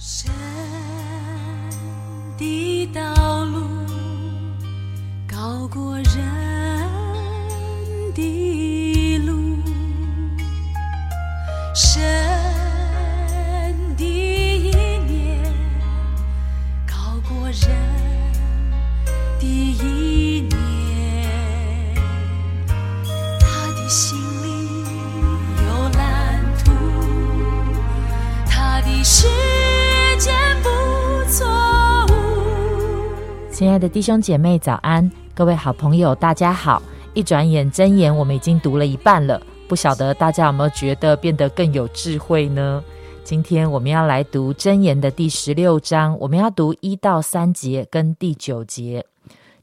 神的道路高过人的路，神的意念高过人的意念，他的心亲爱的弟兄姐妹，早安！各位好朋友，大家好！一转眼，真言我们已经读了一半了，不晓得大家有没有觉得变得更有智慧呢？今天我们要来读真言的第十六章，我们要读一到三节跟第九节。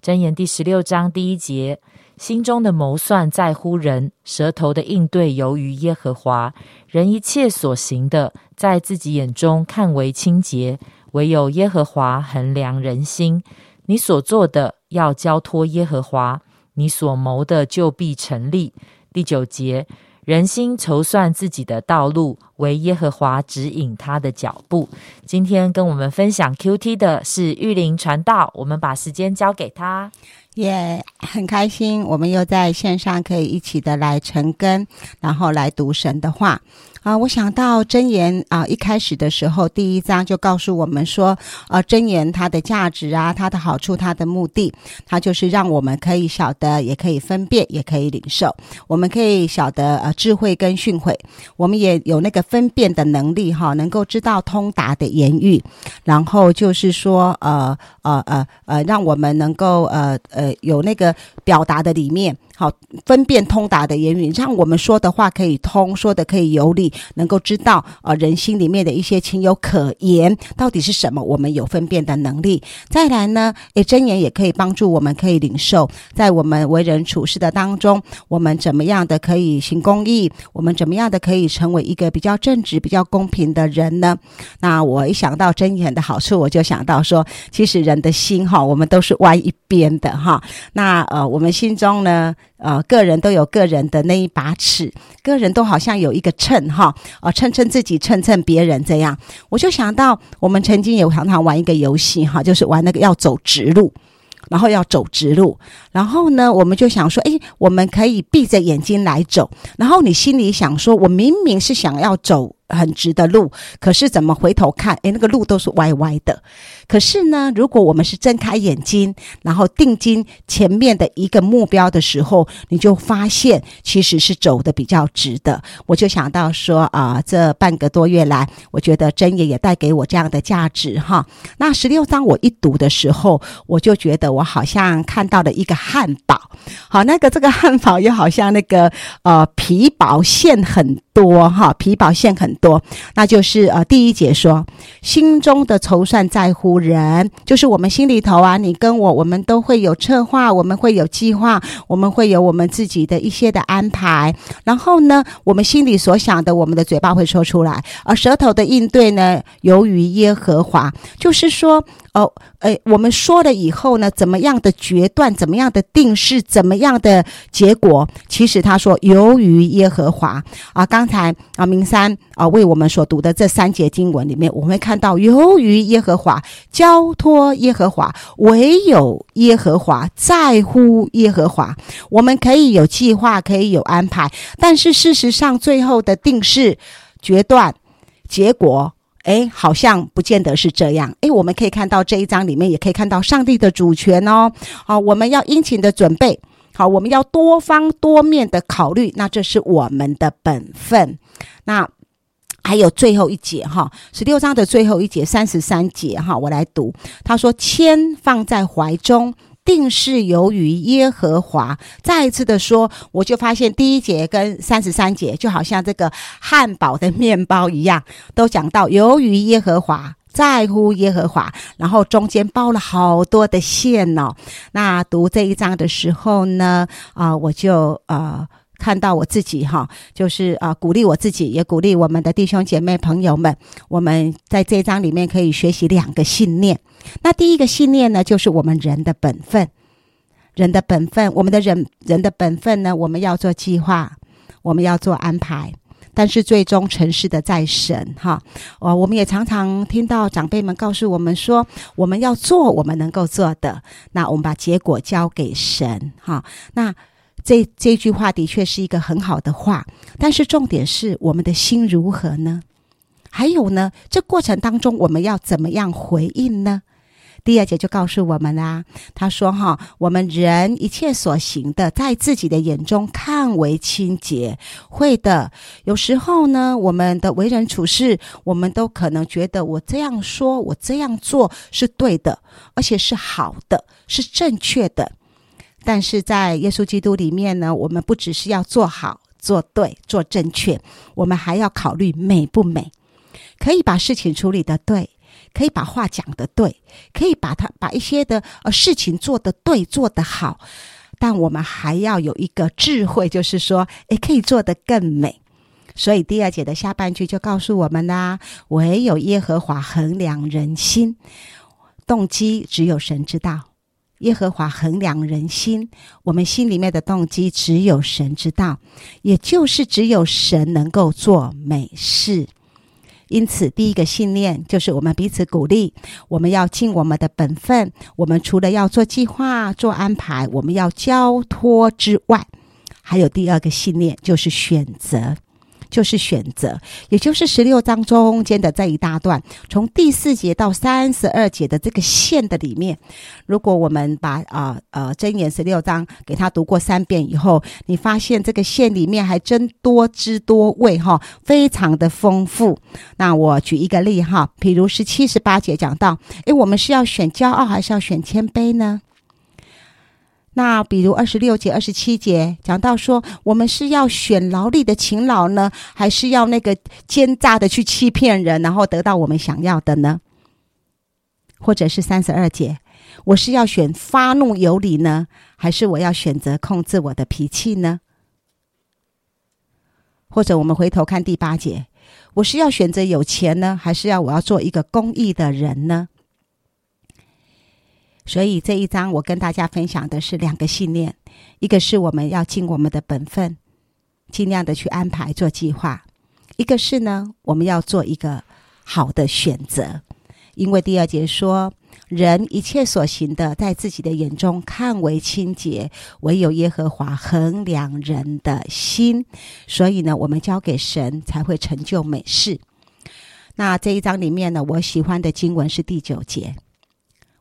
真言第十六章第一节：心中的谋算在乎人，舌头的应对由于耶和华。人一切所行的，在自己眼中看为清洁，唯有耶和华衡量人心。你所做的要交托耶和华，你所谋的就必成立。第九节，人心筹算自己的道路，为耶和华指引他的脚步。今天跟我们分享 QT 的是玉林传道，我们把时间交给他。也很开心，我们又在线上可以一起的来成根，然后来读神的话啊。我想到真言啊，一开始的时候，第一章就告诉我们说，呃，真言它的价值啊，它的好处，它的目的，它就是让我们可以晓得，也可以分辨，也可以领受。我们可以晓得呃智慧跟训诲，我们也有那个分辨的能力哈，能够知道通达的言语，然后就是说呃呃呃呃，让我们能够呃呃有那个表达的里面。好，分辨通达的言语，让我们说的话可以通，说的可以有理，能够知道呃人心里面的一些情有可言到底是什么，我们有分辨的能力。再来呢，诶，真言也可以帮助我们，可以领受，在我们为人处事的当中，我们怎么样的可以行公义，我们怎么样的可以成为一个比较正直、比较公平的人呢？那我一想到真言的好处，我就想到说，其实人的心哈，我们都是歪一边的哈。那呃，我们心中呢？呃，个人都有个人的那一把尺，个人都好像有一个秤哈，呃，称称自己，称称别人这样。我就想到，我们曾经也常常玩一个游戏哈，就是玩那个要走直路，然后要走直路，然后呢，我们就想说，诶，我们可以闭着眼睛来走，然后你心里想说，我明明是想要走很直的路，可是怎么回头看，诶，那个路都是歪歪的。可是呢，如果我们是睁开眼睛，然后定睛前面的一个目标的时候，你就发现其实是走的比较直的。我就想到说啊，这半个多月来，我觉得真爷也带给我这样的价值哈。那十六章我一读的时候，我就觉得我好像看到了一个汉堡，好，那个这个汉堡又好像那个呃皮薄馅很多哈，皮薄馅很多，那就是呃第一节说心中的筹算在乎。人就是我们心里头啊，你跟我，我们都会有策划，我们会有计划，我们会有我们自己的一些的安排。然后呢，我们心里所想的，我们的嘴巴会说出来，而舌头的应对呢，由于耶和华，就是说。哦，诶，我们说了以后呢，怎么样的决断，怎么样的定势，怎么样的结果？其实他说，由于耶和华啊，刚刚才啊，明山啊为我们所读的这三节经文里面，我们会看到，由于耶和华交托耶和华，唯有耶和华在乎耶和华。我们可以有计划，可以有安排，但是事实上，最后的定势、决断、结果。哎，好像不见得是这样。哎，我们可以看到这一章里面，也可以看到上帝的主权哦。好，我们要殷勤的准备，好，我们要多方多面的考虑，那这是我们的本分。那还有最后一节哈，十六章的最后一节三十三节哈，我来读。他说：“签放在怀中。”定是由于耶和华。再一次的说，我就发现第一节跟三十三节就好像这个汉堡的面包一样，都讲到由于耶和华在乎耶和华，然后中间包了好多的馅哦。那读这一章的时候呢，啊，我就呃。看到我自己哈，就是啊，鼓励我自己，也鼓励我们的弟兄姐妹朋友们。我们在这一章里面可以学习两个信念。那第一个信念呢，就是我们人的本分，人的本分，我们的人人的本分呢，我们要做计划，我们要做安排。但是最终成事的在神哈。哦，我们也常常听到长辈们告诉我们说，我们要做我们能够做的，那我们把结果交给神哈。那这这句话的确是一个很好的话，但是重点是我们的心如何呢？还有呢，这过程当中我们要怎么样回应呢？第二节就告诉我们啦，他说：“哈，我们人一切所行的，在自己的眼中看为清洁，会的。有时候呢，我们的为人处事，我们都可能觉得我这样说，我这样做是对的，而且是好的，是正确的。但是在耶稣基督里面呢，我们不只是要做好、做对、做正确，我们还要考虑美不美，可以把事情处理的对。”可以把话讲得对，可以把它把一些的呃事情做得对，做得好，但我们还要有一个智慧，就是说，诶，可以做得更美。所以第二节的下半句就告诉我们啦：唯有耶和华衡量人心，动机只有神知道。耶和华衡量人心，我们心里面的动机只有神知道，也就是只有神能够做美事。因此，第一个信念就是我们彼此鼓励，我们要尽我们的本分。我们除了要做计划、做安排，我们要交托之外，还有第二个信念，就是选择。就是选择，也就是十六章中间的这一大段，从第四节到三十二节的这个线的里面，如果我们把啊呃箴言十六章给他读过三遍以后，你发现这个线里面还真多姿多味哈，非常的丰富。那我举一个例哈，比如是七十八节讲到，诶，我们是要选骄傲还是要选谦卑呢？那比如二十六节、二十七节讲到说，我们是要选劳力的勤劳呢，还是要那个奸诈的去欺骗人，然后得到我们想要的呢？或者是三十二节，我是要选发怒有理呢，还是我要选择控制我的脾气呢？或者我们回头看第八节，我是要选择有钱呢，还是要我要做一个公益的人呢？所以这一章我跟大家分享的是两个信念，一个是我们要尽我们的本分，尽量的去安排做计划；一个是呢，我们要做一个好的选择。因为第二节说，人一切所行的，在自己的眼中看为清洁，唯有耶和华衡量人的心。所以呢，我们交给神才会成就美事。那这一章里面呢，我喜欢的经文是第九节。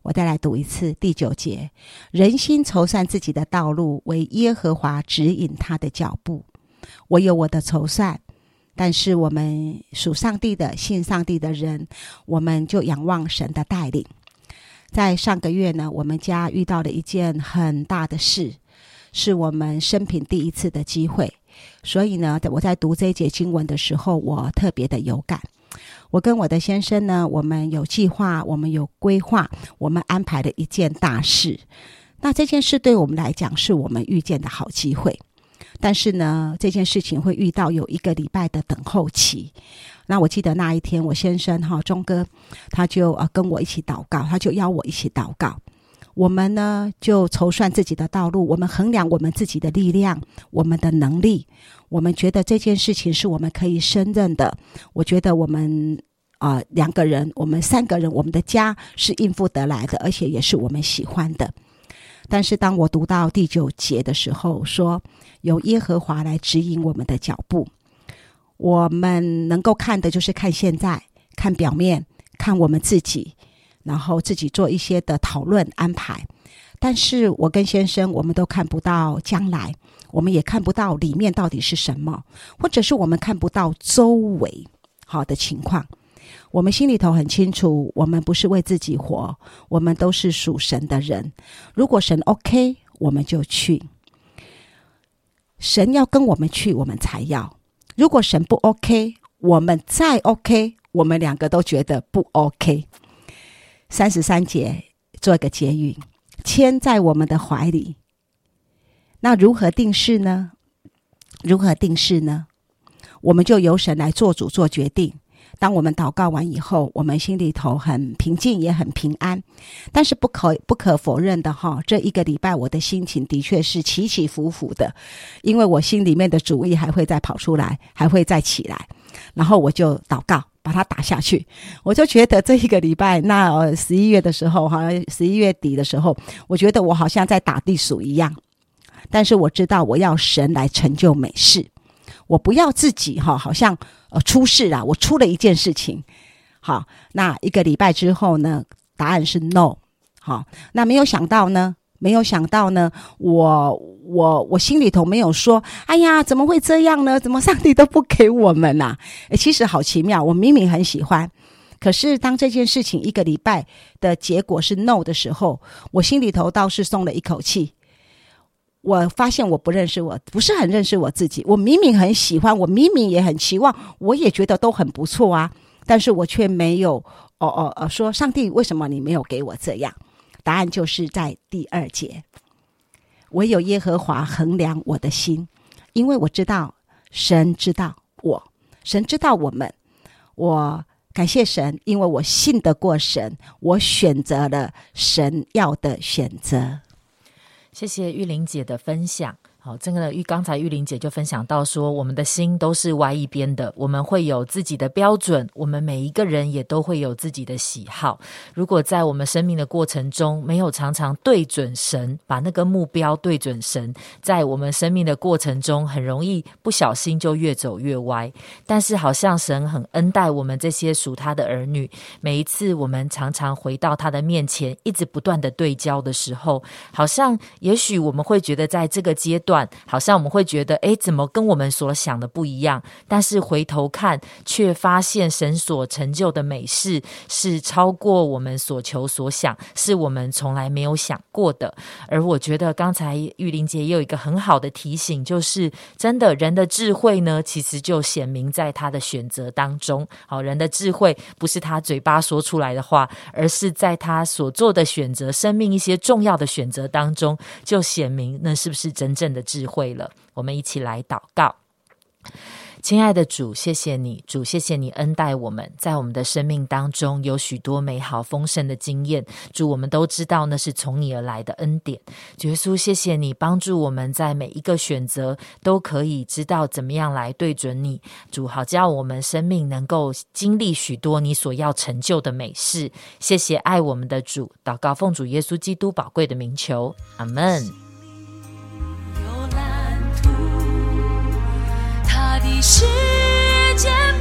我再来读一次第九节：人心筹算自己的道路，为耶和华指引他的脚步。我有我的筹算，但是我们属上帝的、信上帝的人，我们就仰望神的带领。在上个月呢，我们家遇到了一件很大的事，是我们生平第一次的机会。所以呢，我在读这一节经文的时候，我特别的有感。我跟我的先生呢，我们有计划，我们有规划，我们安排了一件大事。那这件事对我们来讲，是我们遇见的好机会。但是呢，这件事情会遇到有一个礼拜的等候期。那我记得那一天，我先生哈钟哥，他就呃跟我一起祷告，他就邀我一起祷告。我们呢，就筹算自己的道路，我们衡量我们自己的力量，我们的能力。我们觉得这件事情是我们可以胜任的。我觉得我们啊两个人，我们三个人，我们的家是应付得来的，而且也是我们喜欢的。但是当我读到第九节的时候，说由耶和华来指引我们的脚步，我们能够看的就是看现在，看表面，看我们自己。然后自己做一些的讨论安排，但是我跟先生我们都看不到将来，我们也看不到里面到底是什么，或者是我们看不到周围好的情况。我们心里头很清楚，我们不是为自己活，我们都是属神的人。如果神 OK，我们就去；神要跟我们去，我们才要。如果神不 OK，我们再 OK，我们两个都觉得不 OK。三十三节做一个结语，牵在我们的怀里。那如何定势呢？如何定势呢？我们就由神来做主做决定。当我们祷告完以后，我们心里头很平静，也很平安。但是不可不可否认的哈，这一个礼拜我的心情的确是起起伏伏的，因为我心里面的主意还会再跑出来，还会再起来。然后我就祷告，把它打下去。我就觉得这一个礼拜，那十一月的时候，哈，十一月底的时候，我觉得我好像在打地鼠一样。但是我知道，我要神来成就美事。我不要自己哈，好像呃出事啊，我出了一件事情。好，那一个礼拜之后呢，答案是 no。好，那没有想到呢，没有想到呢，我我我心里头没有说，哎呀，怎么会这样呢？怎么上帝都不给我们呐？其实好奇妙，我明明很喜欢，可是当这件事情一个礼拜的结果是 no 的时候，我心里头倒是松了一口气。我发现我不认识我，不是很认识我自己。我明明很喜欢，我明明也很期望，我也觉得都很不错啊。但是我却没有，哦哦哦，说上帝为什么你没有给我这样？答案就是在第二节，唯有耶和华衡量我的心，因为我知道神知道我，神知道我们。我感谢神，因为我信得过神，我选择了神要的选择。谢谢玉玲姐的分享。好，这个玉刚才玉玲姐就分享到说，我们的心都是歪一边的，我们会有自己的标准，我们每一个人也都会有自己的喜好。如果在我们生命的过程中没有常常对准神，把那个目标对准神，在我们生命的过程中很容易不小心就越走越歪。但是好像神很恩待我们这些属他的儿女，每一次我们常常回到他的面前，一直不断的对焦的时候，好像也许我们会觉得在这个阶段。好像我们会觉得，哎，怎么跟我们所想的不一样？但是回头看，却发现神所成就的美事是超过我们所求所想，是我们从来没有想过的。而我觉得刚才玉玲姐也有一个很好的提醒，就是真的人的智慧呢，其实就显明在他的选择当中。好，人的智慧不是他嘴巴说出来的话，而是在他所做的选择、生命一些重要的选择当中，就显明那是不是真正的。智慧了，我们一起来祷告。亲爱的主，谢谢你，主，谢谢你恩待我们，在我们的生命当中有许多美好丰盛的经验。主，我们都知道那是从你而来的恩典。耶稣，谢谢你帮助我们在每一个选择都可以知道怎么样来对准你。主，好叫我们生命能够经历许多你所要成就的美事。谢谢爱我们的主，祷告奉主耶稣基督宝贵的名求，阿门。的世界。